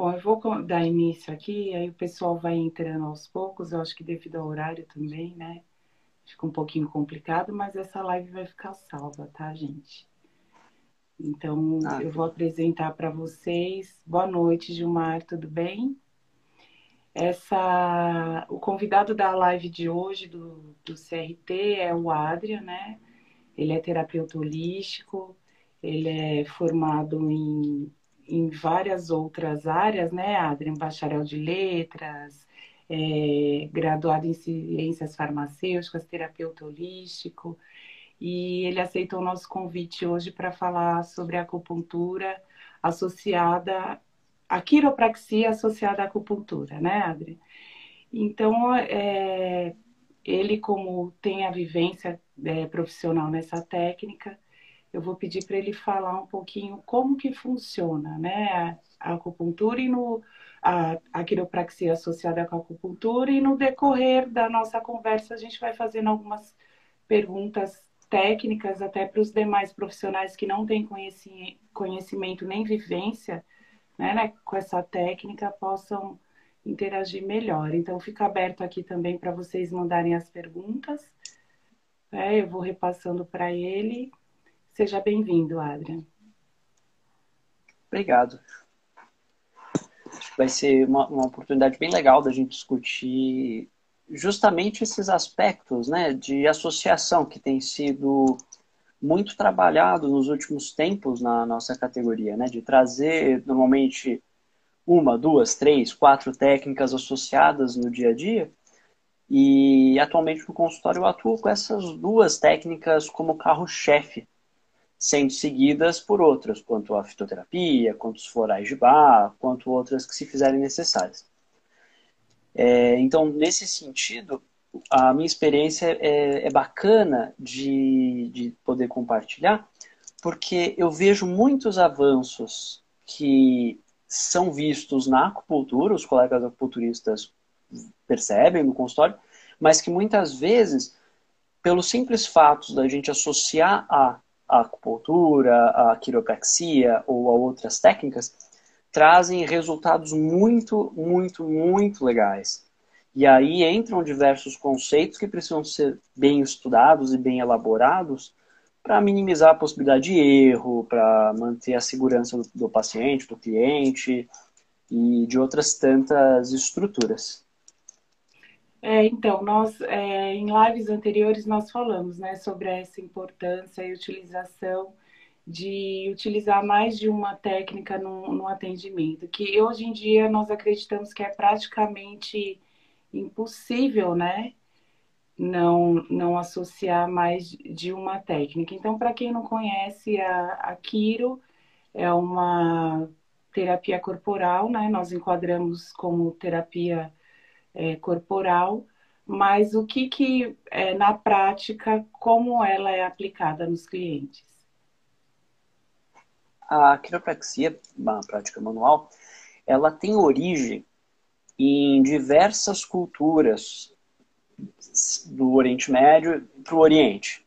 Bom, eu vou dar início aqui, aí o pessoal vai entrando aos poucos, eu acho que devido ao horário também, né? Fica um pouquinho complicado, mas essa live vai ficar salva, tá, gente? Então, ah, eu vou apresentar para vocês. Boa noite, Gilmar, tudo bem? Essa, o convidado da live de hoje do, do CRT é o Adrian, né? Ele é terapeuta holístico, ele é formado em em várias outras áreas, né, Adrian? Bacharel de letras, é, graduado em ciências farmacêuticas, terapeuta holístico. E ele aceitou o nosso convite hoje para falar sobre a acupuntura associada, a quiropraxia associada à acupuntura, né, Adrian? Então, é, ele, como tem a vivência é, profissional nessa técnica, eu vou pedir para ele falar um pouquinho como que funciona, né, a, acupuntura e no a, a quiropraxia associada com a acupuntura e no decorrer da nossa conversa a gente vai fazendo algumas perguntas técnicas até para os demais profissionais que não têm conhecimento nem vivência né, né, com essa técnica possam interagir melhor. Então fica aberto aqui também para vocês mandarem as perguntas. É, eu vou repassando para ele Seja bem-vindo, Adrian. Obrigado. Acho que vai ser uma, uma oportunidade bem legal da gente discutir justamente esses aspectos né, de associação que tem sido muito trabalhado nos últimos tempos na nossa categoria, né, de trazer normalmente uma, duas, três, quatro técnicas associadas no dia a dia. E atualmente no consultório eu atuo com essas duas técnicas como carro-chefe sendo seguidas por outras, quanto a fitoterapia, quanto os florais de bar, quanto outras que se fizerem necessárias. É, então, nesse sentido, a minha experiência é, é bacana de, de poder compartilhar, porque eu vejo muitos avanços que são vistos na acupuntura, os colegas acupunturistas percebem no consultório, mas que muitas vezes, pelo simples fato da gente associar a a acupuntura, a quiropraxia ou a outras técnicas, trazem resultados muito, muito, muito legais. E aí entram diversos conceitos que precisam ser bem estudados e bem elaborados para minimizar a possibilidade de erro, para manter a segurança do, do paciente, do cliente e de outras tantas estruturas. É, então, nós, é, em lives anteriores, nós falamos né, sobre essa importância e utilização de utilizar mais de uma técnica no, no atendimento, que hoje em dia nós acreditamos que é praticamente impossível, né? Não, não associar mais de uma técnica. Então, para quem não conhece, a, a Quiro é uma terapia corporal, né? Nós enquadramos como terapia é, corporal, mas o que, que é, na prática, como ela é aplicada nos clientes? A quiropraxia, uma prática manual, ela tem origem em diversas culturas do Oriente Médio para o Oriente.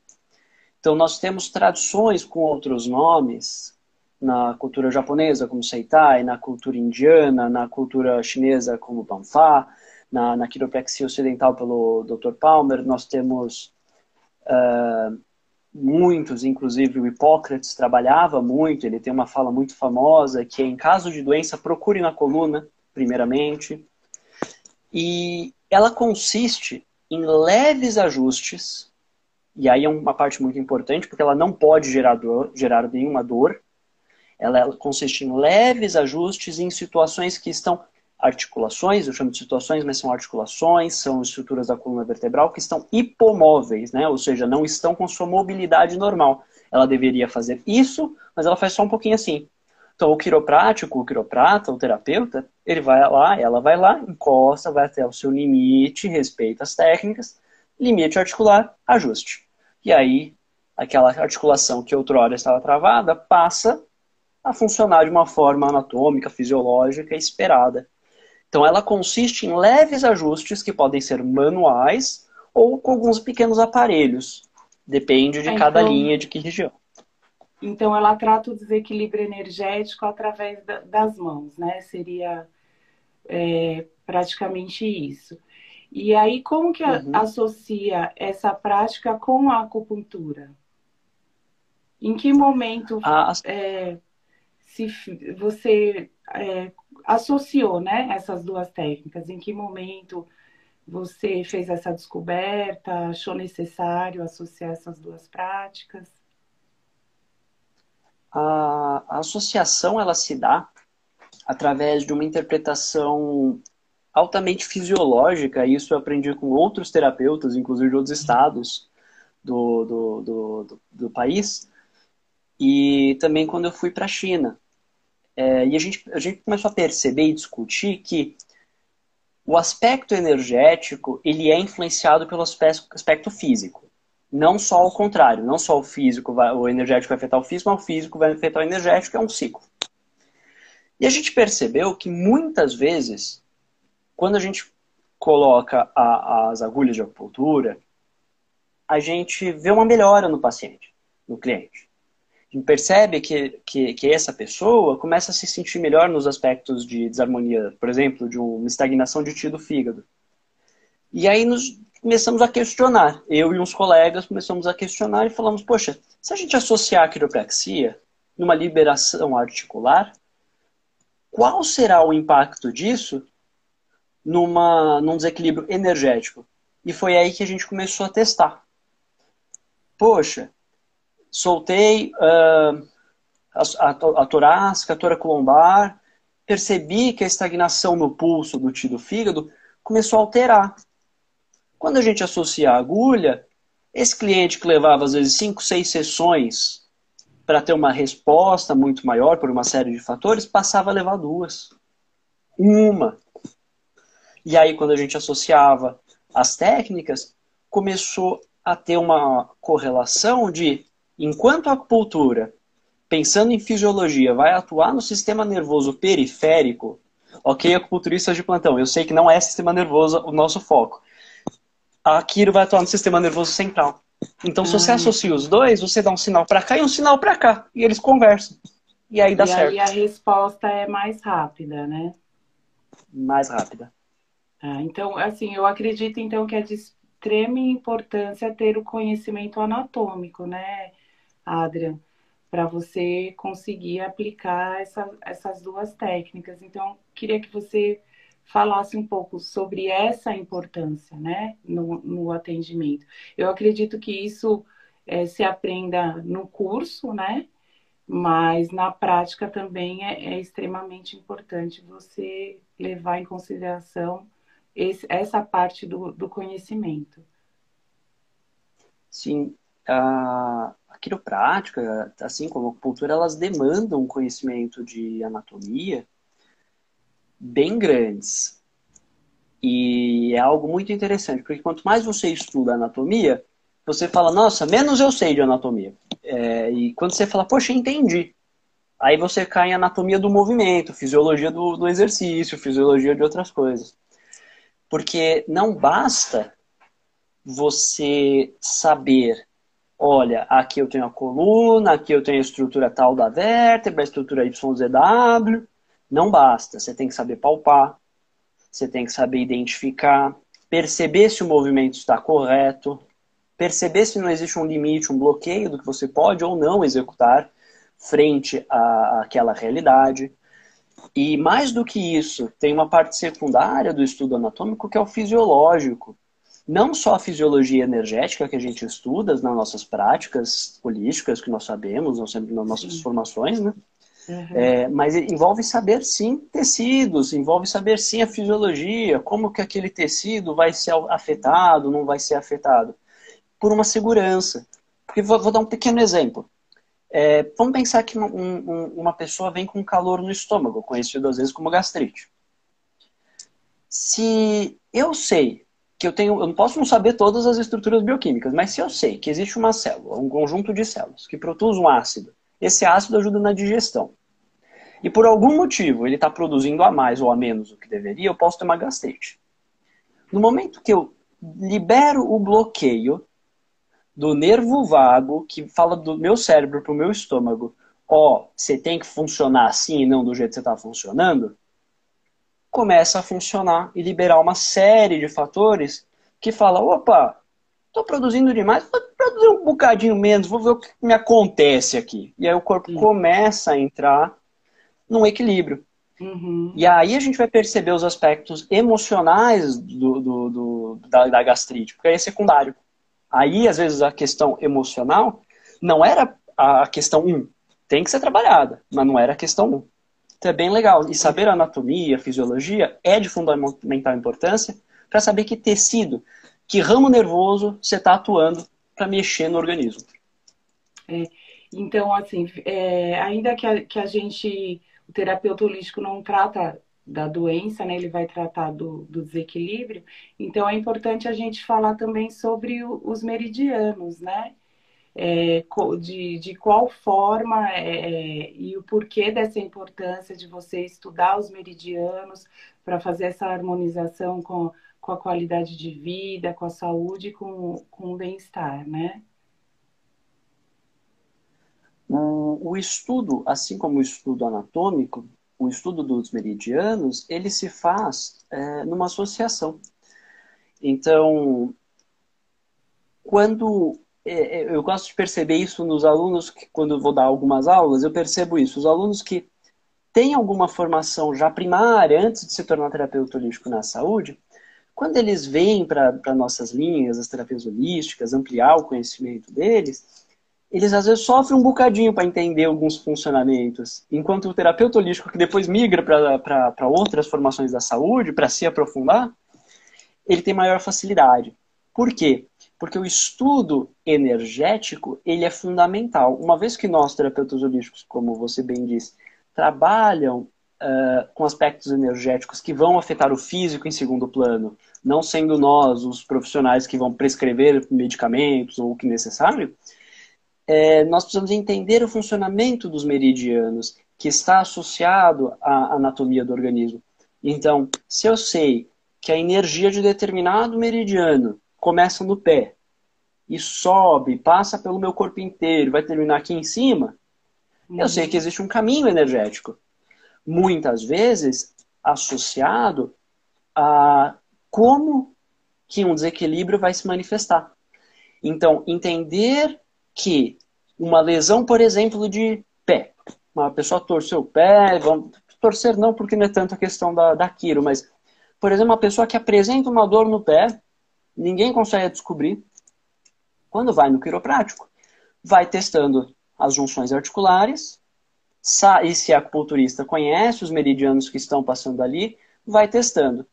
Então, nós temos tradições com outros nomes na cultura japonesa, como Seitai, na cultura indiana, na cultura chinesa, como Banfa, na, na quiropraxia ocidental pelo Dr. Palmer, nós temos uh, muitos, inclusive o Hipócrates trabalhava muito, ele tem uma fala muito famosa, que é em caso de doença, procure na coluna, primeiramente. E ela consiste em leves ajustes, e aí é uma parte muito importante, porque ela não pode gerar, dor, gerar nenhuma dor. Ela, consiste em leves ajustes em situações que estão articulações, eu chamo de situações, mas são articulações, são estruturas da coluna vertebral que estão hipomóveis, né? ou seja, não estão com sua mobilidade normal. Ela deveria fazer isso, mas ela faz só um pouquinho assim. Então, o quiroprático, o quiroprata, o terapeuta, ele vai lá, ela vai lá, encosta, vai até o seu limite, respeita as técnicas, limite articular, ajuste. E aí, aquela articulação que outrora estava travada passa a funcionar de uma forma anatômica, fisiológica esperada então, ela consiste em leves ajustes que podem ser manuais ou com alguns pequenos aparelhos. Depende de cada linha, de que região. então ela trata o desequilíbrio energético através da, das mãos, né? Seria é, praticamente isso. E aí, como que uhum. associa essa prática com a acupuntura? Em que momento ah, é, se você é, associou né, essas duas técnicas? Em que momento você fez essa descoberta? Achou necessário associar essas duas práticas? A, associação ela se dá através de uma interpretação altamente fisiológica, isso eu aprendi com outros terapeutas, inclusive de outros estados do, do, do, do, do país, e também quando eu fui para a China. É, e a gente, a gente começou a perceber e discutir que o aspecto energético ele é influenciado pelo aspecto, físico. Não só ao contrário, não só o físico, vai, o energético vai afetar o físico, mas o físico vai afetar o energético, é um ciclo. E a gente percebeu que muitas vezes, quando a gente coloca a, as agulhas de acupuntura, a gente vê uma melhora no paciente, no cliente percebe que, que, que, essa pessoa começa a se sentir melhor nos aspectos de desarmonia, por exemplo, de uma estagnação de tio do fígado. E aí nos começamos a questionar, eu e uns colegas começamos a questionar e falamos, poxa, se a gente associar a quiropraxia numa liberação articular, qual será o impacto disso numa, num desequilíbrio energético? E foi aí que a gente começou a testar. Poxa, soltei uh, a, a, a torácica, a toracolombar, percebi que a estagnação no pulso do tio do fígado começou a alterar. Quando a gente associa a agulha, esse cliente que levava às vezes 5, 6 sessões para ter uma resposta muito maior por uma série de fatores, passava a levar duas. Uma. E aí, quando a gente associava as técnicas, começou a ter uma correlação de Enquanto a acupuntura, pensando em fisiologia, vai atuar no sistema nervoso periférico, ok, acupunturistas de plantão, eu sei que não é sistema nervoso o nosso foco. A Kiro vai atuar no sistema nervoso central. Então, se você ah. associa os dois, você dá um sinal para cá e um sinal para cá. E eles conversam. E aí dá e certo. E a resposta é mais rápida, né? Mais rápida. Ah, então, assim, eu acredito então que é de extrema importância ter o conhecimento anatômico, né? Adrian, para você conseguir aplicar essa, essas duas técnicas. Então, queria que você falasse um pouco sobre essa importância, né, no, no atendimento. Eu acredito que isso é, se aprenda no curso, né, mas na prática também é, é extremamente importante você levar em consideração esse, essa parte do, do conhecimento. Sim, a, a quiroprática, assim como a acupuntura, elas demandam um conhecimento de anatomia bem grandes. E é algo muito interessante, porque quanto mais você estuda anatomia, você fala, nossa, menos eu sei de anatomia. É, e quando você fala, poxa, entendi. Aí você cai em anatomia do movimento, fisiologia do, do exercício, fisiologia de outras coisas. Porque não basta você saber olha, aqui eu tenho a coluna, aqui eu tenho a estrutura tal da vértebra, a estrutura YZW. Não basta, você tem que saber palpar, você tem que saber identificar, perceber se o movimento está correto, perceber se não existe um limite, um bloqueio do que você pode ou não executar frente àquela realidade. E mais do que isso, tem uma parte secundária do estudo anatômico que é o fisiológico, não só a fisiologia energética que a gente estuda nas nossas práticas holísticas, que nós sabemos, nós sempre nas nossas sim. formações, né? Uhum. É, mas envolve saber sim tecidos, envolve saber sim a fisiologia, como que aquele tecido vai ser afetado, não vai ser afetado, por uma segurança. Porque vou, vou dar um pequeno exemplo. É, vamos pensar que um, um, uma pessoa vem com calor no estômago, conhecido às vezes como gastrite. Se eu sei que eu tenho, eu não posso não saber todas as estruturas bioquímicas, mas se eu sei que existe uma célula, um conjunto de células que produz um ácido, esse ácido ajuda na digestão. E por algum motivo ele está produzindo a mais ou a menos do que deveria, eu posso ter uma gastrite. No momento que eu libero o bloqueio do nervo vago que fala do meu cérebro para o meu estômago, ó, oh, você tem que funcionar assim e não do jeito que você está funcionando, começa a funcionar e liberar uma série de fatores que fala, opa, estou produzindo demais, vou produzir um bocadinho menos, vou ver o que me acontece aqui. E aí o corpo Sim. começa a entrar num equilíbrio. Uhum. E aí a gente vai perceber os aspectos emocionais do, do, do da, da, gastrite, porque aí é secundário. Aí, às vezes, a questão emocional não era a questão 1. Um. Tem que ser trabalhada, mas não era a questão 1. Então é bem legal. E saber anatomia, fisiologia é de fundamental importância para saber que tecido, que ramo nervoso você está atuando para mexer no organismo. É, então, assim, é, ainda que a, que a gente o terapeuta holístico não trata da doença, né? Ele vai tratar do, do desequilíbrio. Então é importante a gente falar também sobre o, os meridianos, né? É, de, de qual forma é, é, e o porquê dessa importância de você estudar os meridianos para fazer essa harmonização com, com a qualidade de vida, com a saúde, com, com o bem-estar, né? O, estudo, assim como o estudo anatômico, o estudo dos meridianos, ele se faz é, numa associação. Então, quando eu gosto de perceber isso nos alunos que quando vou dar algumas aulas, eu percebo isso. Os alunos que têm alguma formação já primária antes de se tornar terapeuta holístico na saúde, quando eles vêm para nossas linhas, as terapias holísticas, ampliar o conhecimento deles, eles às vezes sofrem um bocadinho para entender alguns funcionamentos. Enquanto o terapeuta holístico, que depois migra para outras formações da saúde, para se aprofundar, ele tem maior facilidade. Por quê? Porque o estudo energético ele é fundamental. Uma vez que nós, terapeutas holísticos, como você bem disse, trabalham uh, com aspectos energéticos que vão afetar o físico em segundo plano, não sendo nós os profissionais que vão prescrever medicamentos ou o que necessário, é, nós precisamos entender o funcionamento dos meridianos, que está associado à anatomia do organismo. Então, se eu sei que a energia de determinado meridiano começa no pé e sobe, passa pelo meu corpo inteiro, vai terminar aqui em cima, eu sei que existe um caminho energético. Muitas vezes associado a como que um desequilíbrio vai se manifestar. Então, entender que uma lesão, por exemplo, de pé. Uma pessoa torceu o pé, vamos, torcer não porque não é tanto a questão da, da quiro, mas, por exemplo, uma pessoa que apresenta uma dor no pé, ninguém consegue descobrir. Quando vai no quiroprático, vai testando as junções articulares, e se a acupunturista conhece os meridianos que estão passando ali, vai testando.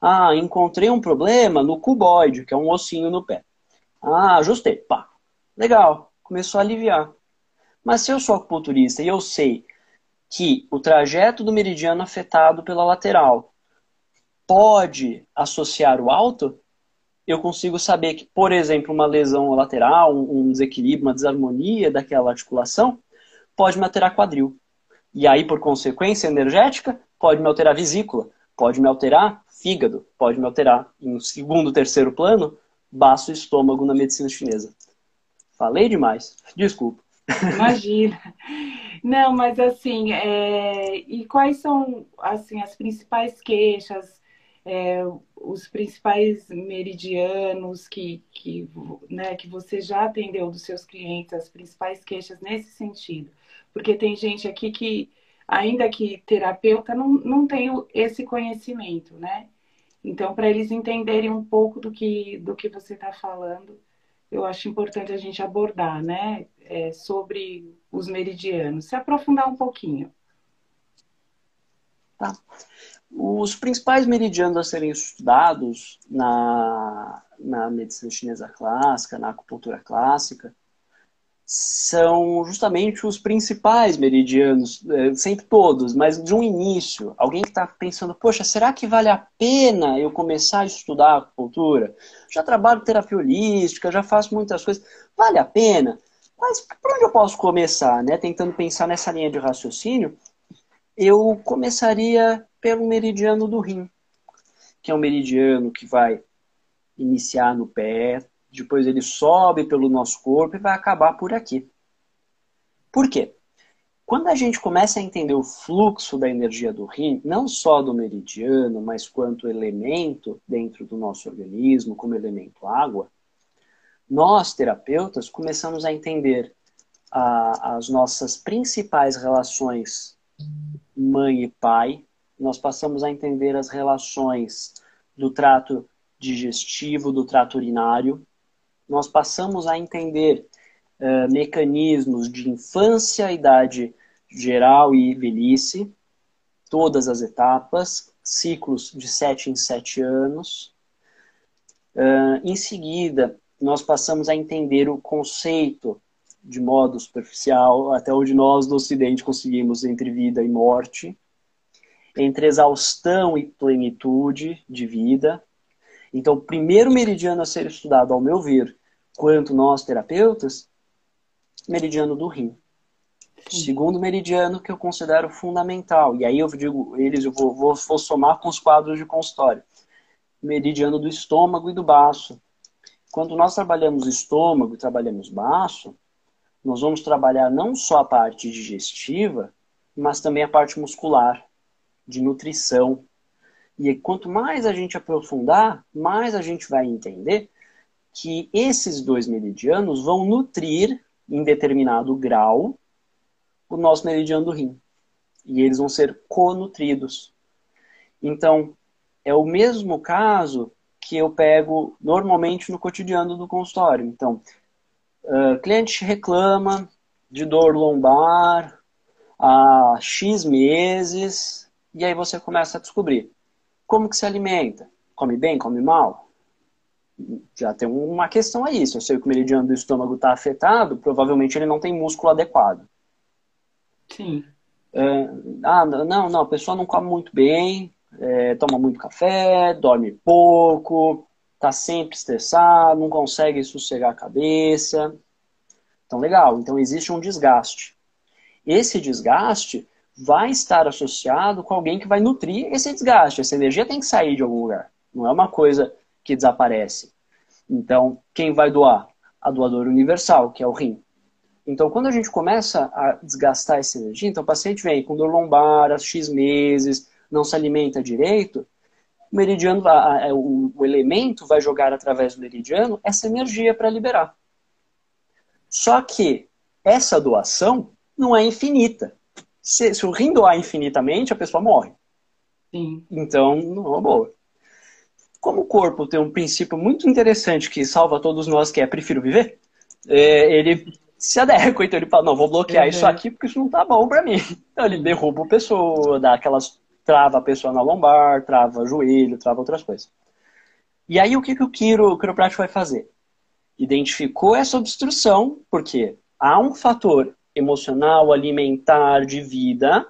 Ah, encontrei um problema no cuboide, que é um ossinho no pé. Ah, ajustei. Pá, Legal, começou a aliviar. Mas se eu sou acupunturista e eu sei que o trajeto do meridiano afetado pela lateral pode associar o alto, eu consigo saber que, por exemplo, uma lesão lateral, um desequilíbrio, uma desarmonia daquela articulação, pode me alterar quadril. E aí, por consequência energética, pode me alterar vesícula, pode me alterar fígado, pode me alterar, em segundo, terceiro plano, baço e estômago na medicina chinesa. Falei demais. Desculpa. Imagina. Não, mas assim, é... e quais são assim as principais queixas, é, os principais meridianos que, que, né, que você já atendeu dos seus clientes, as principais queixas nesse sentido? Porque tem gente aqui que, ainda que terapeuta, não, não tem esse conhecimento, né? Então, para eles entenderem um pouco do que, do que você está falando, eu acho importante a gente abordar, né? É, sobre os meridianos, se aprofundar um pouquinho. Tá. Os principais meridianos a serem estudados na, na medicina chinesa clássica, na acupuntura clássica, são justamente os principais meridianos, é, sempre todos, mas de um início. Alguém que está pensando, poxa, será que vale a pena eu começar a estudar acupuntura? Já trabalho terapia holística, já faço muitas coisas. Vale a pena? Mas por onde eu posso começar? Né? Tentando pensar nessa linha de raciocínio, eu começaria pelo meridiano do rim, que é um meridiano que vai iniciar no pé, depois ele sobe pelo nosso corpo e vai acabar por aqui. Por quê? Quando a gente começa a entender o fluxo da energia do rim, não só do meridiano, mas quanto elemento dentro do nosso organismo, como elemento água, nós, terapeutas, começamos a entender a, as nossas principais relações mãe e pai, nós passamos a entender as relações do trato digestivo, do trato urinário, nós passamos a entender uh, mecanismos de infância, idade geral e velhice, todas as etapas, ciclos de sete em sete anos. Uh, em seguida, nós passamos a entender o conceito de modo superficial, até onde nós no Ocidente conseguimos entre vida e morte, entre exaustão e plenitude de vida. Então, o primeiro meridiano a ser estudado, ao meu ver, quanto nós terapeutas, meridiano do rim. Sim. Segundo meridiano que eu considero fundamental, e aí eu digo, eles eu vou, vou, vou somar com os quadros de consultório. Meridiano do estômago e do baço. Quando nós trabalhamos estômago e trabalhamos baço, nós vamos trabalhar não só a parte digestiva, mas também a parte muscular, de nutrição. E quanto mais a gente aprofundar, mais a gente vai entender que esses dois meridianos vão nutrir, em determinado grau, o nosso meridiano do rim. E eles vão ser conutridos. Então, é o mesmo caso que eu pego normalmente no cotidiano do consultório. Então, uh, cliente reclama de dor lombar há X meses, e aí você começa a descobrir como que se alimenta. Come bem, come mal? Já tem uma questão aí. Se eu sei que o meridiano do estômago está afetado, provavelmente ele não tem músculo adequado. Sim. Uh, ah, não, não, a pessoa não come muito bem, é, toma muito café, dorme pouco, tá sempre estressado, não consegue sossegar a cabeça. Então, legal. Então, existe um desgaste. Esse desgaste vai estar associado com alguém que vai nutrir esse desgaste. Essa energia tem que sair de algum lugar. Não é uma coisa que desaparece. Então, quem vai doar? A doadora universal, que é o rim. Então, quando a gente começa a desgastar essa energia, então o paciente vem com dor lombar há X meses, não se alimenta direito, o meridiano, a, a, o, o elemento vai jogar através do meridiano essa energia para liberar. Só que essa doação não é infinita. Se, se o rim doar infinitamente, a pessoa morre. Sim. Então, não é uma boa. Como o corpo tem um princípio muito interessante que salva todos nós, que é prefiro viver, é, ele se adequa, então ele fala, não, vou bloquear uhum. isso aqui porque isso não tá bom para mim. Então ele derruba a pessoa, dá aquelas trava a pessoa na lombar, trava joelho, trava outras coisas. E aí o que, que o quiro, o quiroprático vai fazer? Identificou essa obstrução, porque há um fator emocional, alimentar, de vida,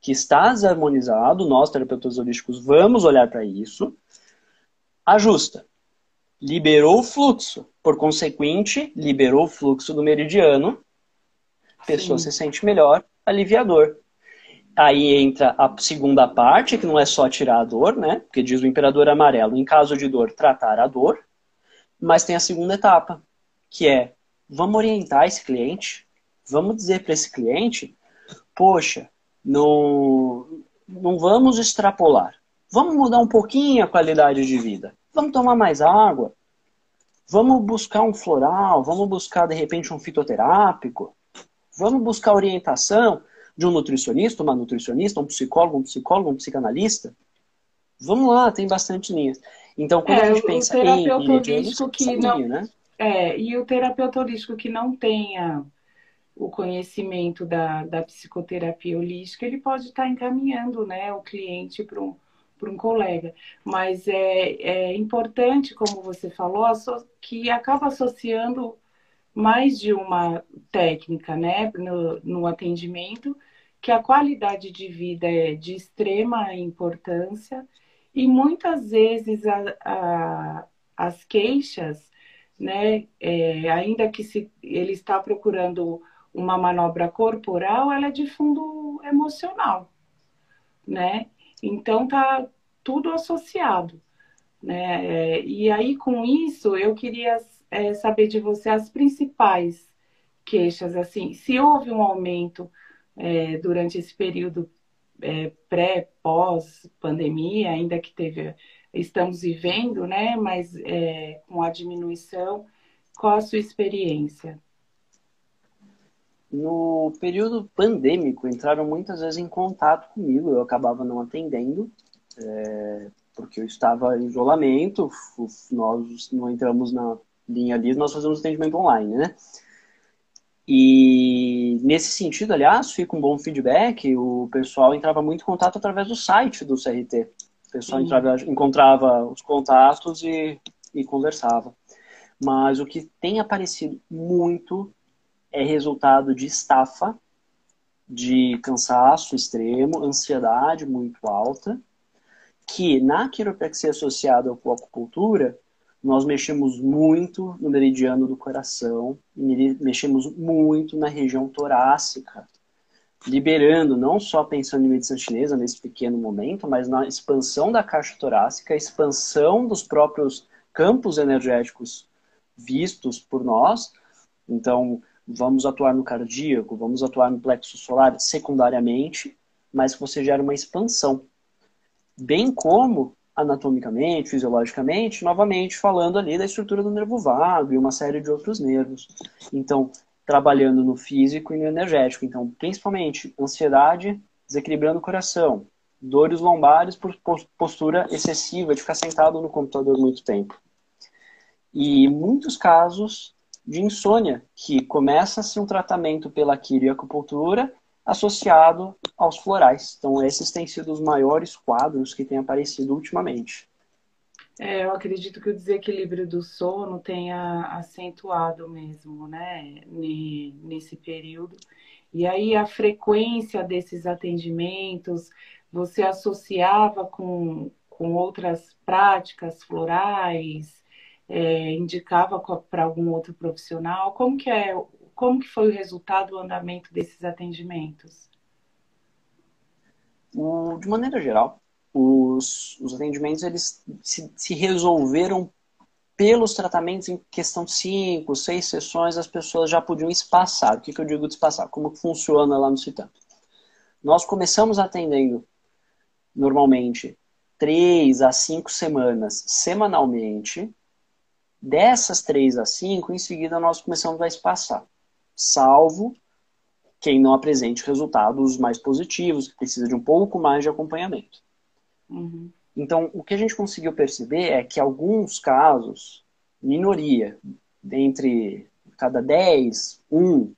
que está desarmonizado, nós, terapeutas holísticos, vamos olhar para isso, ajusta. Liberou o fluxo, por consequente, liberou o fluxo do meridiano, a pessoa Sim. se sente melhor, aliviador. Aí entra a segunda parte, que não é só tirar a dor, né? Porque diz o imperador amarelo, em caso de dor, tratar a dor. Mas tem a segunda etapa, que é vamos orientar esse cliente, vamos dizer para esse cliente, poxa, não, não vamos extrapolar. Vamos mudar um pouquinho a qualidade de vida. Vamos tomar mais água. Vamos buscar um floral, vamos buscar de repente um fitoterápico. Vamos buscar orientação de um nutricionista, uma nutricionista, um psicólogo, um psicólogo, um psicanalista? Vamos lá, tem bastante linhas. Então, quando é, a gente pensa em holístico que não, né? É, e o terapeuta holístico que não tenha o conhecimento da, da psicoterapia holística, ele pode estar encaminhando né, o cliente para um, um colega. Mas é, é importante, como você falou, que acaba associando mais de uma técnica né, no, no atendimento que a qualidade de vida é de extrema importância e muitas vezes a, a, as queixas, né, é, ainda que se ele está procurando uma manobra corporal, ela é de fundo emocional, né? Então tá tudo associado. Né? É, e aí, com isso, eu queria é, saber de você as principais queixas, assim, se houve um aumento é, durante esse período é, pré, pós pandemia, ainda que teve, estamos vivendo, né? Mas é, com a diminuição, qual a sua experiência? No período pandêmico, entraram muitas vezes em contato comigo, eu acabava não atendendo, é, porque eu estava em isolamento, nós não entramos na linha ali, nós fazemos atendimento online, né? E nesse sentido, aliás, fica um bom feedback, o pessoal entrava muito em contato através do site do CRT. O pessoal entrava, encontrava os contatos e, e conversava. Mas o que tem aparecido muito é resultado de estafa, de cansaço extremo, ansiedade muito alta, que na quiropraxia associada à acupuntura, nós mexemos muito no meridiano do coração, mexemos muito na região torácica, liberando, não só pensando em medicina chinesa nesse pequeno momento, mas na expansão da caixa torácica, expansão dos próprios campos energéticos vistos por nós. Então, vamos atuar no cardíaco, vamos atuar no plexo solar secundariamente, mas você gera uma expansão. Bem como anatomicamente, fisiologicamente, novamente falando ali da estrutura do nervo vago e uma série de outros nervos. Então, trabalhando no físico e no energético. Então, principalmente ansiedade, desequilibrando o coração, dores lombares por postura excessiva de ficar sentado no computador muito tempo. E muitos casos de insônia, que começa-se um tratamento pela quirioacupuntura associado aos florais. Então, esses têm sido os maiores quadros que têm aparecido ultimamente. É, eu acredito que o desequilíbrio do sono tenha acentuado mesmo, né, nesse período. E aí a frequência desses atendimentos, você associava com, com outras práticas florais, é, indicava para algum outro profissional? Como que é, como que foi o resultado, o andamento desses atendimentos? de maneira geral, os, os atendimentos eles se, se resolveram pelos tratamentos em questão cinco, seis sessões, as pessoas já podiam espaçar. O que, que eu digo de espaçar? Como funciona lá no CITAM? Nós começamos atendendo normalmente três a cinco semanas semanalmente, Dessas três a cinco, em seguida nós começamos a espaçar, salvo quem não apresente resultados mais positivos, que precisa de um pouco mais de acompanhamento. Uhum. Então, o que a gente conseguiu perceber é que alguns casos, minoria, entre cada 10, um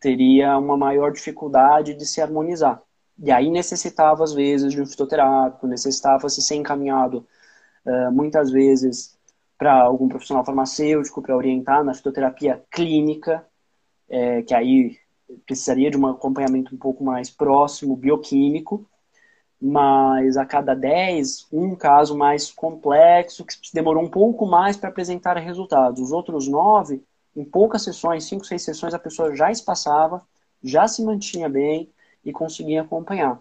teria uma maior dificuldade de se harmonizar. E aí necessitava, às vezes, de um fitoterápico, necessitava se ser encaminhado, muitas vezes, para algum profissional farmacêutico para orientar na fitoterapia clínica, é, que aí precisaria de um acompanhamento um pouco mais próximo, bioquímico, mas a cada 10, um caso mais complexo, que demorou um pouco mais para apresentar resultados. Os outros 9, em poucas sessões, 5, 6 sessões, a pessoa já espaçava, já se mantinha bem e conseguia acompanhar.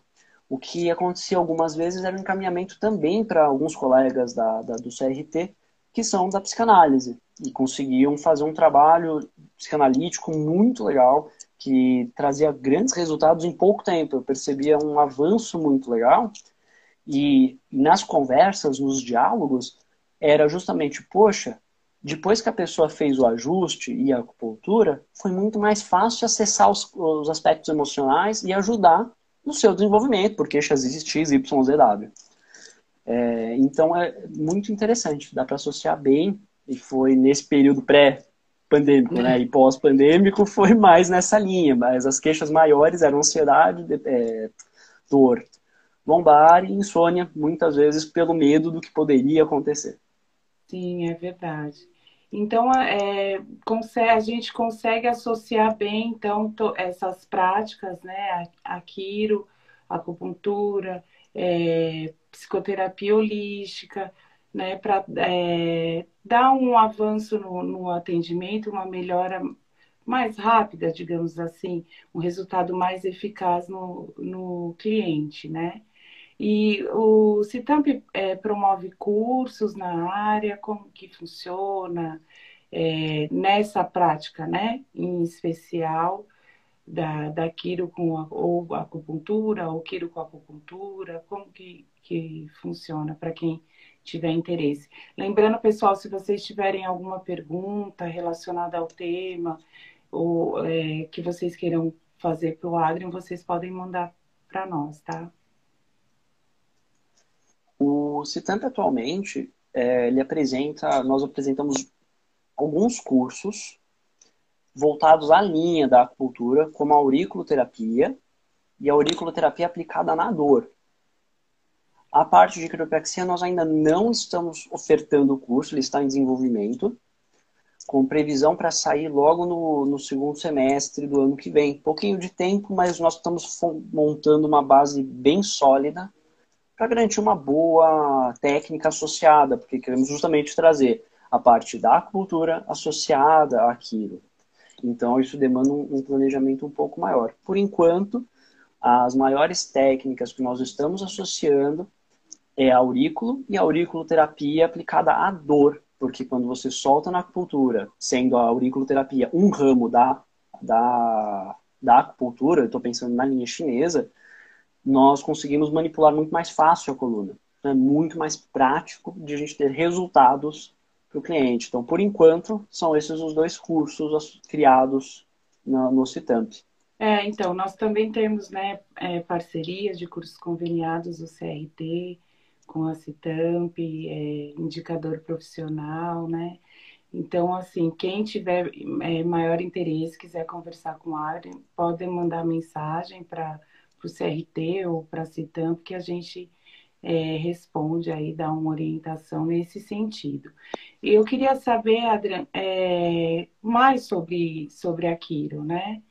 O que acontecia algumas vezes era um encaminhamento também para alguns colegas da, da, do CRT, que são da psicanálise e conseguiam fazer um trabalho psicanalítico muito legal que trazia grandes resultados em pouco tempo. Eu percebia um avanço muito legal e nas conversas, nos diálogos, era justamente, poxa, depois que a pessoa fez o ajuste e a acupuntura, foi muito mais fácil acessar os, os aspectos emocionais e ajudar no seu desenvolvimento, porque X, X, Y, Z, W. É, então é muito interessante, dá para associar bem, e foi nesse período pré-pandêmico, né? E pós-pandêmico foi mais nessa linha, mas as queixas maiores eram ansiedade, é, dor lombar e insônia, muitas vezes pelo medo do que poderia acontecer. Sim, é verdade. Então, é, a gente consegue associar bem, então, essas práticas, né? A, a quiro, a acupuntura, é, psicoterapia holística, né, para é, dar um avanço no, no atendimento, uma melhora mais rápida, digamos assim, um resultado mais eficaz no, no cliente, né? E o Citamp é, promove cursos na área, como que funciona é, nessa prática, né? Em especial da, da quiro com a, ou acupuntura, ou quiro com acupuntura, como que, que funciona para quem tiver interesse. Lembrando, pessoal, se vocês tiverem alguma pergunta relacionada ao tema, ou é, que vocês queiram fazer para o Adrian, vocês podem mandar para nós, tá? O Citamp atualmente, é, ele apresenta, nós apresentamos alguns cursos voltados à linha da acupuntura, como a auriculoterapia e a auriculoterapia aplicada na dor. A parte de quiropraxia nós ainda não estamos ofertando o curso, ele está em desenvolvimento, com previsão para sair logo no, no, segundo semestre do ano que vem. Pouquinho de tempo, mas nós estamos montando uma base bem sólida para garantir uma boa técnica associada, porque queremos justamente trazer a parte da acupuntura associada àquilo. Então, isso demanda um, um planejamento um pouco maior. Por enquanto, as maiores técnicas que nós estamos associando é aurículo e auriculoterapia aplicada à dor, porque quando você solta na acupuntura, sendo a auriculoterapia um ramo da, da, da acupuntura, estou pensando na linha chinesa, nós conseguimos manipular muito mais fácil a coluna. É muito mais prático de a gente ter resultados para o cliente. Então, por enquanto, são esses os dois cursos criados no, no Citamp. É, então, nós também temos né, é, parcerias de cursos conveniados do CRT, com a Citamp, é, indicador profissional, né? Então, assim, quem tiver é, maior interesse, quiser conversar com a área, pode mandar mensagem para o CRT ou para a Citamp, que a gente é, responde aí, dá uma orientação nesse sentido. Eu queria saber, Adriano, é, mais sobre, sobre aquilo, né?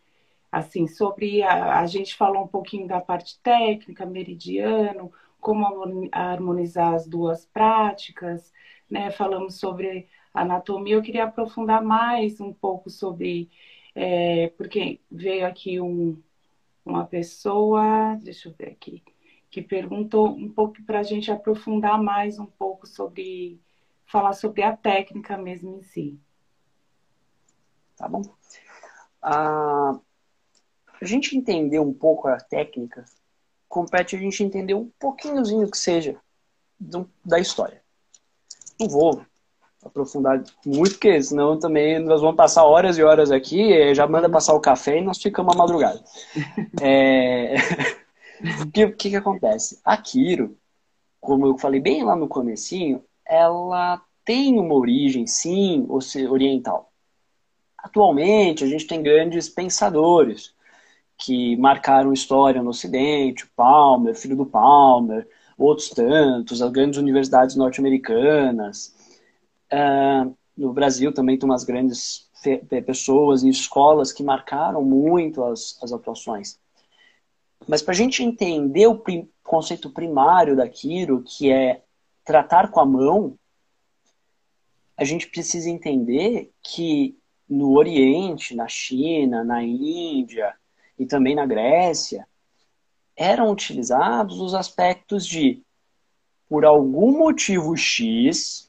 Assim, sobre a, a gente falou um pouquinho da parte técnica, meridiano, como harmonizar as duas práticas, né? Falamos sobre anatomia. Eu queria aprofundar mais um pouco sobre, é, porque veio aqui um, uma pessoa, deixa eu ver aqui, que perguntou um pouco para a gente aprofundar mais um pouco sobre, falar sobre a técnica mesmo em si. Tá bom. Ah, a gente entender um pouco a técnica, compete a gente entender um pouquinhozinho que seja do, da história. Não vou aprofundar muito, porque senão também nós vamos passar horas e horas aqui, já manda passar o café e nós ficamos à madrugada. é... o que, que, acontece? A Kiro, como eu falei bem lá no comecinho, ela tem uma origem, sim, oriental. Atualmente, a gente tem grandes pensadores, que marcaram história no Ocidente, Palmer, filho do Palmer, outros tantos, as grandes universidades norte-americanas. Uh, no Brasil também tem umas grandes pessoas e escolas que marcaram muito as, as atuações. Mas para a gente entender o prim conceito primário daquilo, que é tratar com a mão, a gente precisa entender que no Oriente, na China, na Índia, e também na Grécia, eram utilizados os aspectos de, por algum motivo X,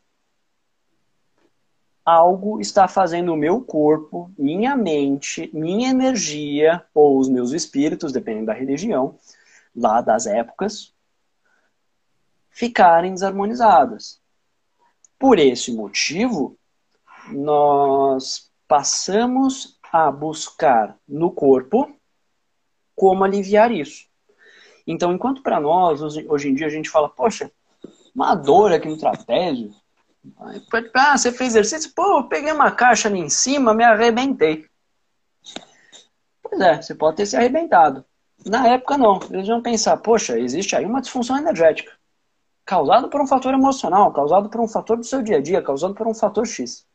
algo está fazendo o meu corpo, minha mente, minha energia, ou os meus espíritos, dependendo da religião, lá das épocas, ficarem desarmonizadas. Por esse motivo, nós passamos a buscar no corpo como aliviar isso. Então, enquanto para nós, hoje em dia, a gente fala, poxa, uma dor aqui no trapézio. Ah, você fez exercício? Pô, eu peguei uma caixa ali em cima, me arrebentei. Pois é, você pode ter se arrebentado. Na época, não. Eles vão pensar, poxa, existe aí uma disfunção energética. Causada por um fator emocional, causado por um fator do seu dia a dia, causado por um fator X.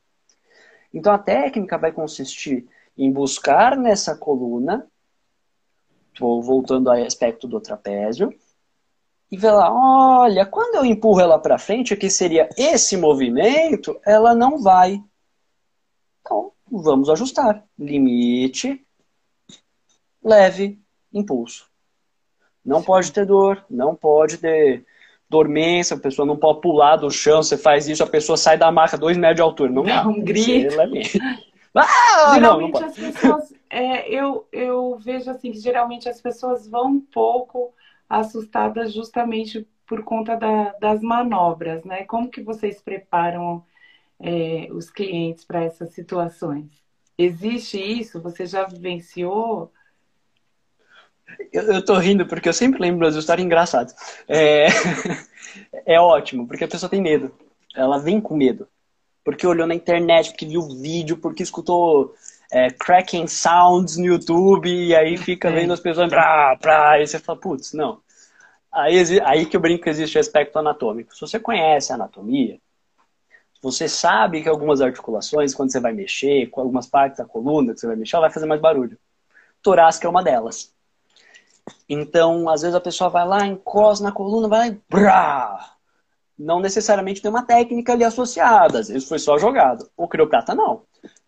Então, a técnica vai consistir em buscar nessa coluna voltando ao aspecto do trapézio. E vê lá, olha, quando eu empurro ela para frente, que seria esse movimento, ela não vai. Então, vamos ajustar. Limite, leve, impulso. Não pode ter dor, não pode ter dormência, a pessoa não pode pular do chão, você faz isso, a pessoa sai da maca dois metros de altura. Não dá. Um grito. Ah, geralmente não, não as pessoas, é, eu, eu vejo assim, que geralmente as pessoas vão um pouco assustadas justamente por conta da, das manobras, né? Como que vocês preparam é, os clientes para essas situações? Existe isso? Você já vivenciou? Eu, eu tô rindo porque eu sempre lembro das histórias engraçadas. É... é ótimo, porque a pessoa tem medo. Ela vem com medo. Porque olhou na internet, porque viu vídeo, porque escutou é, cracking sounds no YouTube, e aí fica é. vendo as pessoas pra, pra, e você fala, putz, não. Aí, aí que eu brinco que existe aspecto anatômico. Se você conhece a anatomia, você sabe que algumas articulações, quando você vai mexer, com algumas partes da coluna que você vai mexer, ela vai fazer mais barulho. Torácica é uma delas. Então, às vezes a pessoa vai lá, encosta na coluna, vai lá e brá! Não necessariamente tem uma técnica ali associada, às vezes foi só jogado. O criopata não.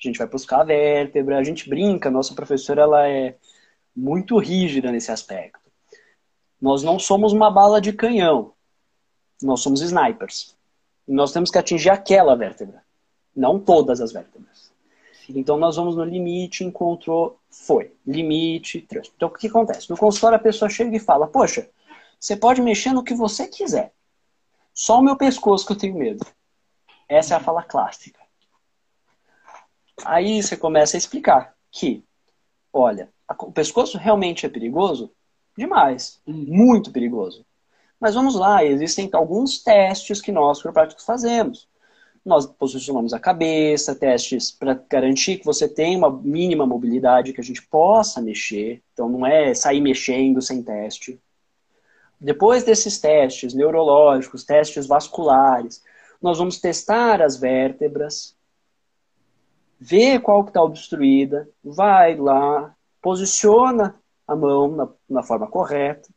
A gente vai buscar a vértebra, a gente brinca, nossa professora ela é muito rígida nesse aspecto. Nós não somos uma bala de canhão, nós somos snipers. E nós temos que atingir aquela vértebra, não todas as vértebras. Então nós vamos no limite, encontrou, foi. Limite, trânsito. Então o que acontece? No consultório a pessoa chega e fala, poxa, você pode mexer no que você quiser. Só o meu pescoço que eu tenho medo. Essa é a fala clássica. Aí você começa a explicar que, olha, o pescoço realmente é perigoso? Demais. Muito perigoso. Mas vamos lá, existem alguns testes que nós, quiropráticos, fazemos. Nós posicionamos a cabeça, testes para garantir que você tem uma mínima mobilidade, que a gente possa mexer. Então não é sair mexendo sem teste. Depois desses testes neurológicos, testes vasculares, nós vamos testar as vértebras, ver qual que está obstruída, vai lá, posiciona a mão na, na forma correta,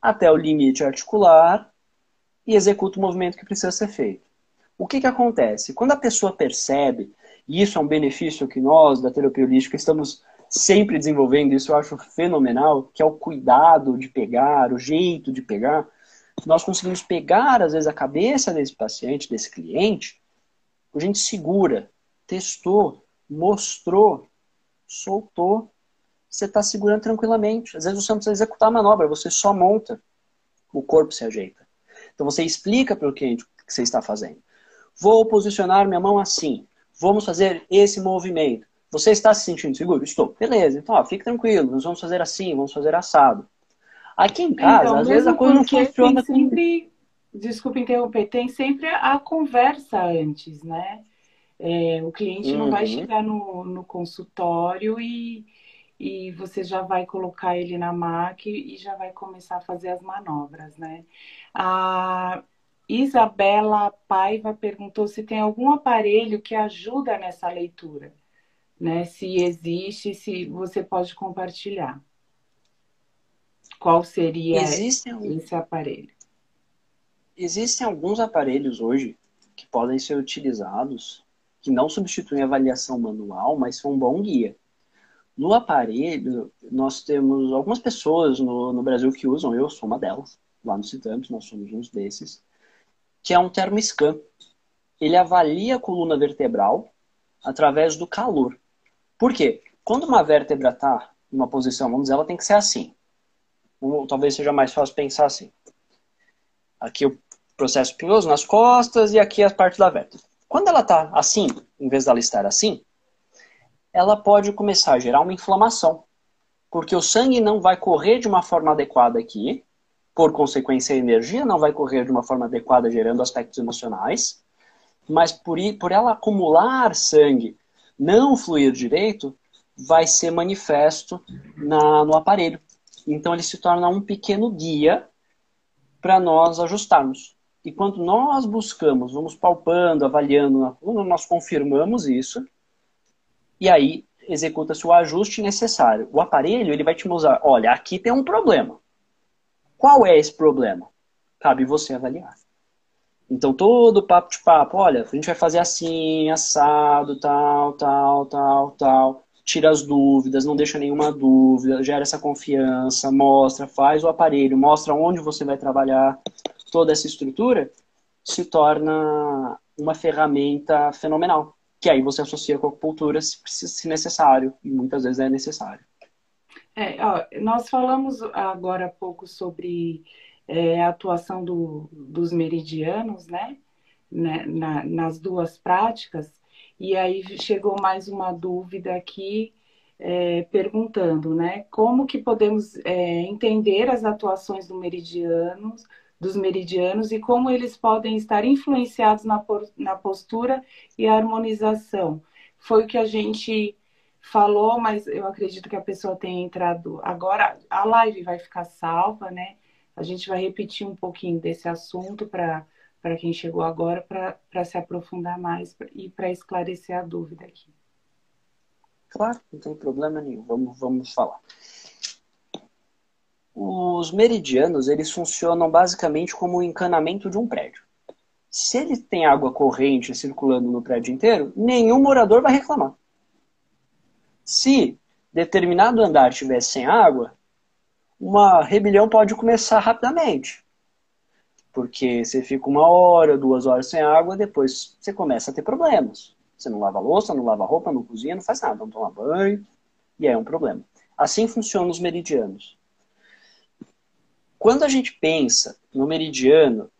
até o limite articular e executa o movimento que precisa ser feito. O que, que acontece? Quando a pessoa percebe, e isso é um benefício que nós, da terapia holística, estamos sempre desenvolvendo, isso eu acho fenomenal, que é o cuidado de pegar, o jeito de pegar. Nós conseguimos pegar, às vezes, a cabeça desse paciente, desse cliente, a gente segura, testou, mostrou, soltou, você está segurando tranquilamente. Às vezes você não precisa executar a manobra, você só monta, o corpo se ajeita. Então você explica para o cliente o que você está fazendo. Vou posicionar minha mão assim. Vamos fazer esse movimento. Você está se sentindo seguro? Estou. Beleza, então ó, fique tranquilo. Nós vamos fazer assim, vamos fazer assado. Aqui em casa, então, às vezes a coisa não funciona. Tem sempre, desculpa interromper, tem sempre a conversa antes, né? É, o cliente uhum. não vai uhum. chegar no, no consultório e, e você já vai colocar ele na máquina e já vai começar a fazer as manobras, né? Ah, Isabela Paiva perguntou se tem algum aparelho que ajuda nessa leitura, né? Se existe, se você pode compartilhar. Qual seria Existem... esse aparelho? Existem alguns aparelhos hoje que podem ser utilizados, que não substituem a avaliação manual, mas são um bom guia. No aparelho, nós temos algumas pessoas no, no Brasil que usam, eu sou uma delas, lá no Citamos, nós somos uns desses que é um termoscan. Ele avalia a coluna vertebral através do calor. Por quê? Quando uma vértebra está em uma posição, vamos dizer, ela tem que ser assim. Ou, talvez seja mais fácil pensar assim. Aqui o processo espinhoso nas costas e aqui as partes da vértebra. Quando ela está assim, em vez dela estar assim, ela pode começar a gerar uma inflamação. Porque o sangue não vai correr de uma forma adequada aqui, por consequência, a energia não vai correr de uma forma adequada, gerando aspectos emocionais, mas por, por ela acumular sangue, não fluir direito, vai ser manifesto na, no aparelho. Então, ele se torna um pequeno guia para nós ajustarmos. E quando nós buscamos, vamos palpando, avaliando, nós confirmamos isso, e aí executa-se o ajuste necessário. O aparelho ele vai te mostrar, olha, aqui tem um problema. Qual é esse problema? Cabe você avaliar. Então, todo papo de papo, olha, a gente vai fazer assim, assado, tal, tal, tal, tal. tira as dúvidas, não deixa nenhuma dúvida, gera essa confiança, mostra, faz o aparelho, mostra onde você vai trabalhar, toda essa estrutura se torna uma ferramenta fenomenal. Que aí você associa com a acupuntura se, se necessário, e muitas vezes é necessário. É, ó, nós falamos agora há pouco sobre é, a atuação do, dos meridianos, né? né na, nas duas práticas, e aí chegou mais uma dúvida aqui é, perguntando, né? Como que podemos é, entender as atuações do meridianos, dos meridianos e como eles podem estar influenciados na, na postura e harmonização? Foi o que a gente falou, mas eu acredito que a pessoa tenha entrado agora. A live vai ficar salva, né? A gente vai repetir um pouquinho desse assunto para para quem chegou agora, para se aprofundar mais e para esclarecer a dúvida aqui. Claro, não tem problema nenhum. Vamos, vamos falar. Os meridianos, eles funcionam basicamente como o encanamento de um prédio. Se ele tem água corrente circulando no prédio inteiro, nenhum morador vai reclamar. Se determinado andar estiver sem água, uma rebelião pode começar rapidamente. Porque você fica uma hora, duas horas sem água, depois você começa a ter problemas. Você não lava louça, não lava roupa, não cozinha, não faz nada, não toma banho, e aí é um problema. Assim funcionam os meridianos. Quando a gente pensa no meridiano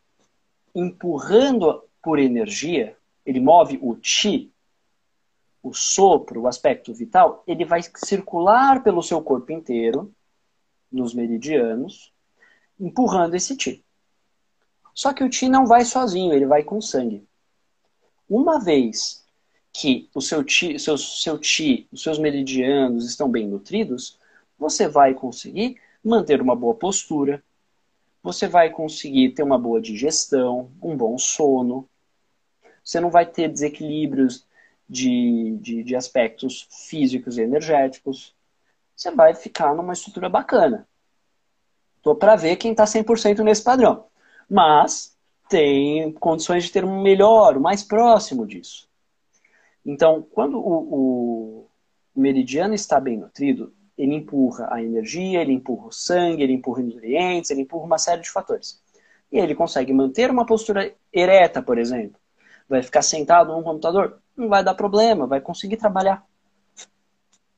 empurrando por energia, ele move o chi, o sopro, o aspecto vital, ele vai circular pelo seu corpo inteiro, nos meridianos, empurrando esse chi. Só que o Ti não vai sozinho, ele vai com sangue. Uma vez que o seu Ti, seu, seu os seus meridianos estão bem nutridos, você vai conseguir manter uma boa postura, você vai conseguir ter uma boa digestão, um bom sono, você não vai ter desequilíbrios de, de, de aspectos físicos e energéticos, você vai ficar numa estrutura bacana. Tô para ver quem está 100% nesse padrão mas tem condições de ter um melhor, mais próximo disso. Então, quando o, o meridiano está bem nutrido, ele empurra a energia, ele empurra o sangue, ele empurra nutrientes, ele empurra uma série de fatores. E ele consegue manter uma postura ereta, por exemplo. Vai ficar sentado num computador? Não vai dar problema, vai conseguir trabalhar.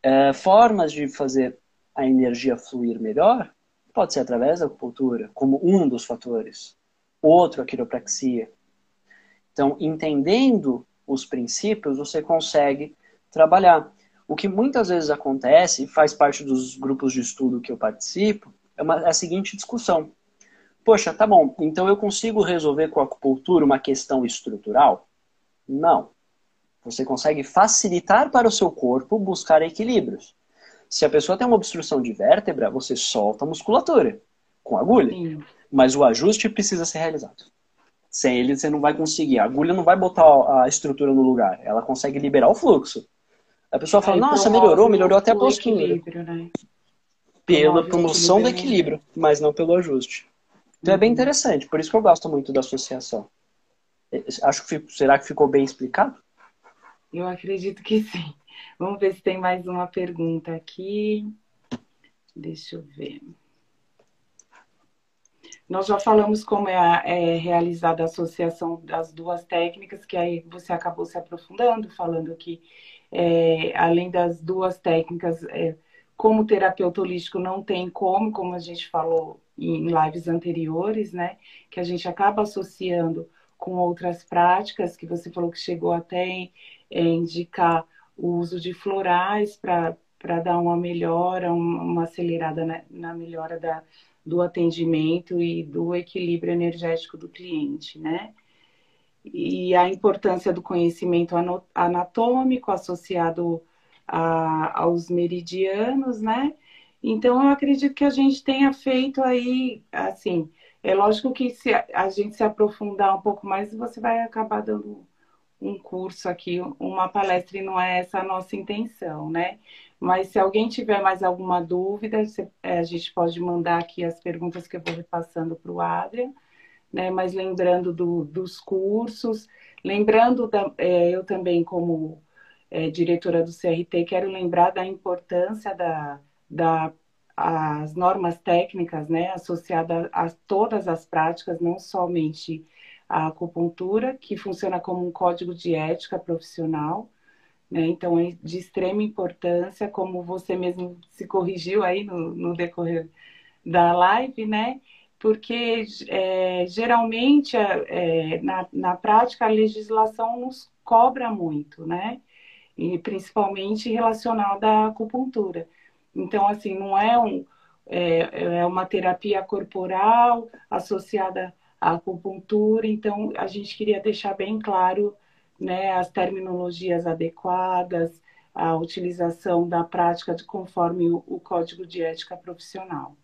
É, formas de fazer a energia fluir melhor pode ser através da acupuntura, como um dos fatores outro a quiropraxia. Então, entendendo os princípios, você consegue trabalhar. O que muitas vezes acontece, e faz parte dos grupos de estudo que eu participo, é, uma, é a seguinte discussão. Poxa, tá bom, então eu consigo resolver com a acupuntura uma questão estrutural? Não. Você consegue facilitar para o seu corpo buscar equilíbrios. Se a pessoa tem uma obstrução de vértebra, você solta a musculatura com agulha. Sim. Mas o ajuste precisa ser realizado. Sem ele, você não vai conseguir. A agulha não vai botar a estrutura no lugar. Ela consegue liberar o fluxo. A pessoa fala, Aí, nossa, melhorou, melhorou até a postura. Né? Pela promoção do equilíbrio, mas não pelo ajuste. Então uhum. é bem uhum. interessante, por isso que eu gosto muito da associação. É, acho que será que ficou bem explicado? Eu acredito que sim. Vamos ver se tem mais uma pergunta aqui. Deixa eu ver. Nós já falamos como é, é, realizada a associação das duas técnicas, que aí você acabou se aprofundando, falando que é, além das duas técnicas, é, como terapeuta holístico não tem como, como a gente falou em lives anteriores, né? Que a gente acaba associando com outras práticas, que você falou que chegou até em, em indicar o uso de florais para dar uma melhora, uma acelerada na, na melhora da, do atendimento e do equilíbrio energético do cliente, né? E a importância do conhecimento anatômico associado a, aos meridianos, né? Então, eu acredito que a gente tenha feito aí, assim, é lógico que se a gente se aprofundar um pouco mais, você vai acabar dando um curso aqui, uma palestra, e não é essa a nossa intenção, né? Mas se alguém tiver mais alguma dúvida, é, a gente pode mandar aqui as perguntas que eu vou repassando para o Adrian, né? Mas lembrando do, dos cursos, lembrando, da, é, eu também como é, diretora do CRT, quero lembrar da importância da, da as normas técnicas, né, associadas a todas as práticas, não somente a acupuntura, que funciona como um código de ética profissional, né, então é de extrema importância, como você mesmo se corrigiu aí no, no decorrer da live, né, porque é, geralmente é, na, na prática a legislação nos cobra muito, né, e principalmente relacionada à acupuntura. Então, assim, não é, um, é, é uma terapia corporal associada à acupuntura, então a gente queria deixar bem claro né, as terminologias adequadas, a utilização da prática de conforme o, o Código de Ética Profissional.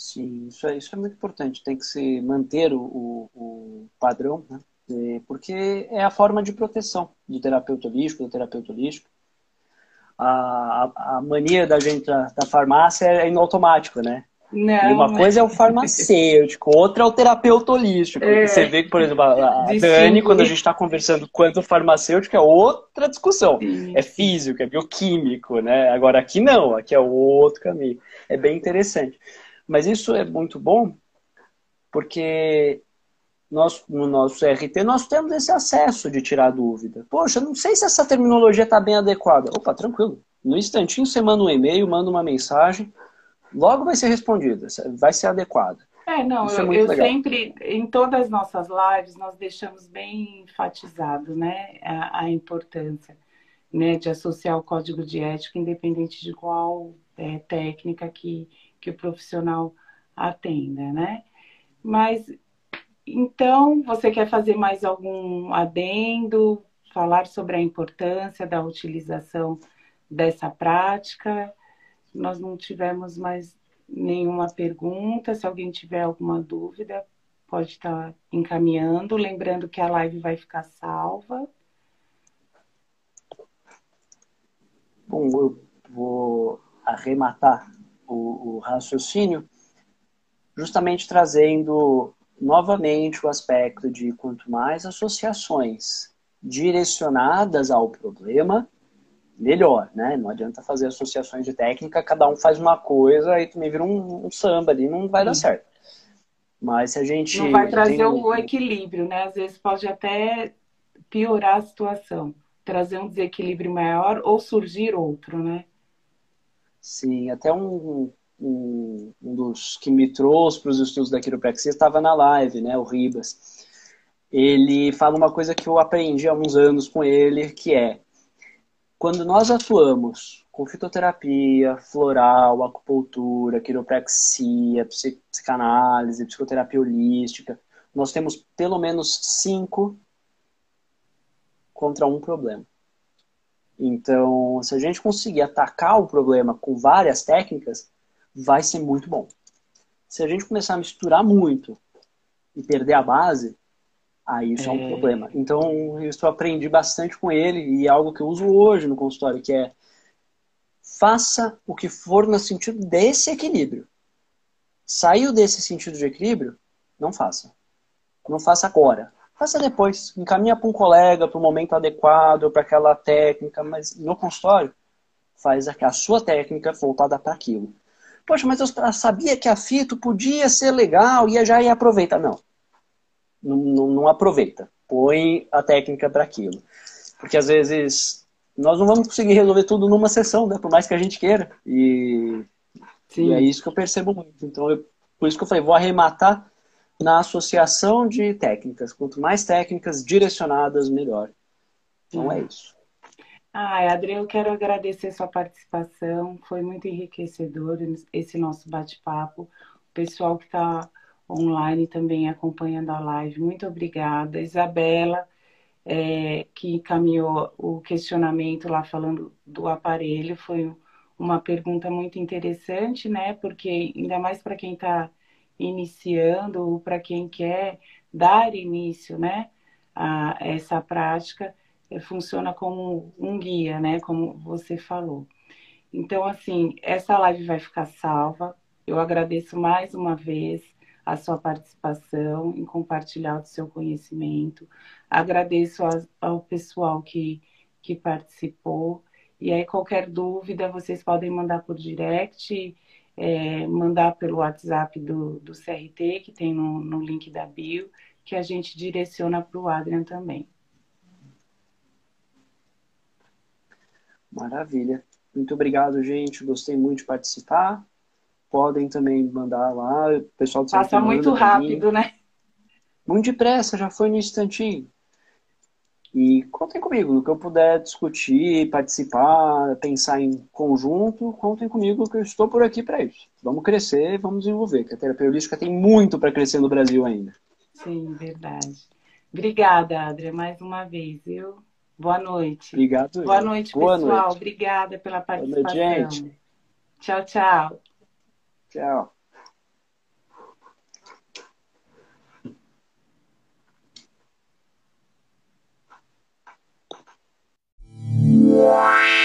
Sim, isso é, isso é muito importante. Tem que se manter o, o, o padrão, né? porque é a forma de proteção do terapeuta holístico, do terapeuta holístico. A, a, a mania da gente da, da farmácia é no automático, né? Não, uma coisa é o farmacêutico, outra é o terapeuta holístico. É. Você vê que, por exemplo, a, a Dani, quando a gente está conversando quanto farmacêutico, é outra discussão. Sim. É físico, é bioquímico, né? Agora aqui não, aqui é outro caminho. É bem interessante. Mas isso é muito bom porque nós, no nosso RT, nós temos esse acesso de tirar dúvida. Poxa, não sei se essa terminologia está bem adequada. Opa, tranquilo. No instantinho você manda um e-mail, manda uma mensagem, logo vai ser respondida, vai ser adequada. É, não, é eu, eu sempre, em todas as nossas lives, nós deixamos bem enfatizado, né, a, a importância, né, de associar o código de ética, independente de qual é, técnica que, que o profissional atenda, né. Mas então, você quer fazer mais algum adendo, falar sobre a importância da utilização dessa prática? Nós não tivemos mais nenhuma pergunta. Se alguém tiver alguma dúvida, pode estar encaminhando. Lembrando que a live vai ficar salva. Bom, eu vou arrematar o, o raciocínio justamente trazendo novamente o aspecto de quanto mais associações direcionadas ao problema, melhor, né? Não adianta fazer associações de técnica, cada um faz uma coisa e também vira um, um samba ali, não vai Sim. dar certo. Mas se a gente. Não vai trazer um... o equilíbrio, né? Às vezes pode até piorar a situação, trazer um desequilíbrio maior ou surgir outro, né? Sim, até um, um, um dos que me trouxe para os estudos da quiropraxia estava na live, né, o Ribas. Ele fala uma coisa que eu aprendi há uns anos com ele, que é quando nós atuamos com fitoterapia, floral, acupuntura, quiropraxia, psicanálise, psicoterapia holística, nós temos pelo menos cinco contra um problema. Então, se a gente conseguir atacar o problema com várias técnicas, vai ser muito bom. Se a gente começar a misturar muito e perder a base, aí isso é, é um problema. Então, isso eu aprendi bastante com ele e é algo que eu uso hoje no consultório, que é faça o que for no sentido desse equilíbrio. Saiu desse sentido de equilíbrio, não faça. Não faça agora. Faça depois. Encaminha para um colega, para o momento adequado, para aquela técnica, mas no consultório, faz a sua técnica voltada para aquilo. Poxa, mas eu sabia que a fito podia ser legal e já ia aproveitar. Não. Não, não, não aproveita. Põe a técnica para aquilo. Porque às vezes nós não vamos conseguir resolver tudo numa sessão, né? Por mais que a gente queira. E, e é isso que eu percebo muito. Então, eu, por isso que eu falei, vou arrematar na associação de técnicas. Quanto mais técnicas direcionadas, melhor. Então é isso. Ai, Adriano, eu quero agradecer sua participação. Foi muito enriquecedor esse nosso bate-papo. O pessoal que está online também acompanhando a live, muito obrigada. Isabela, é, que encaminhou o questionamento lá falando do aparelho, foi uma pergunta muito interessante, né? Porque ainda mais para quem está iniciando ou para quem quer dar início, né, a essa prática funciona como um guia, né? Como você falou. Então, assim, essa live vai ficar salva. Eu agradeço mais uma vez a sua participação, em compartilhar o seu conhecimento. Agradeço ao pessoal que, que participou. E aí, qualquer dúvida, vocês podem mandar por direct, é, mandar pelo WhatsApp do, do CRT, que tem no, no link da bio, que a gente direciona para o Adrian também. Maravilha. Muito obrigado, gente. Gostei muito de participar. Podem também mandar lá. O pessoal do Passa muito rápido, né? Muito depressa, já foi no instantinho. E contem comigo, no que eu puder discutir, participar, pensar em conjunto, contem comigo que eu estou por aqui para isso. Vamos crescer, vamos desenvolver, que a terapia holística tem muito para crescer no Brasil ainda. Sim, verdade. Obrigada, Adria, mais uma vez, viu? Boa noite. Obrigado. Boa noite, Boa pessoal. Noite. Obrigada pela participação. Boa noite, gente. Tchau, tchau. Tchau. Wow.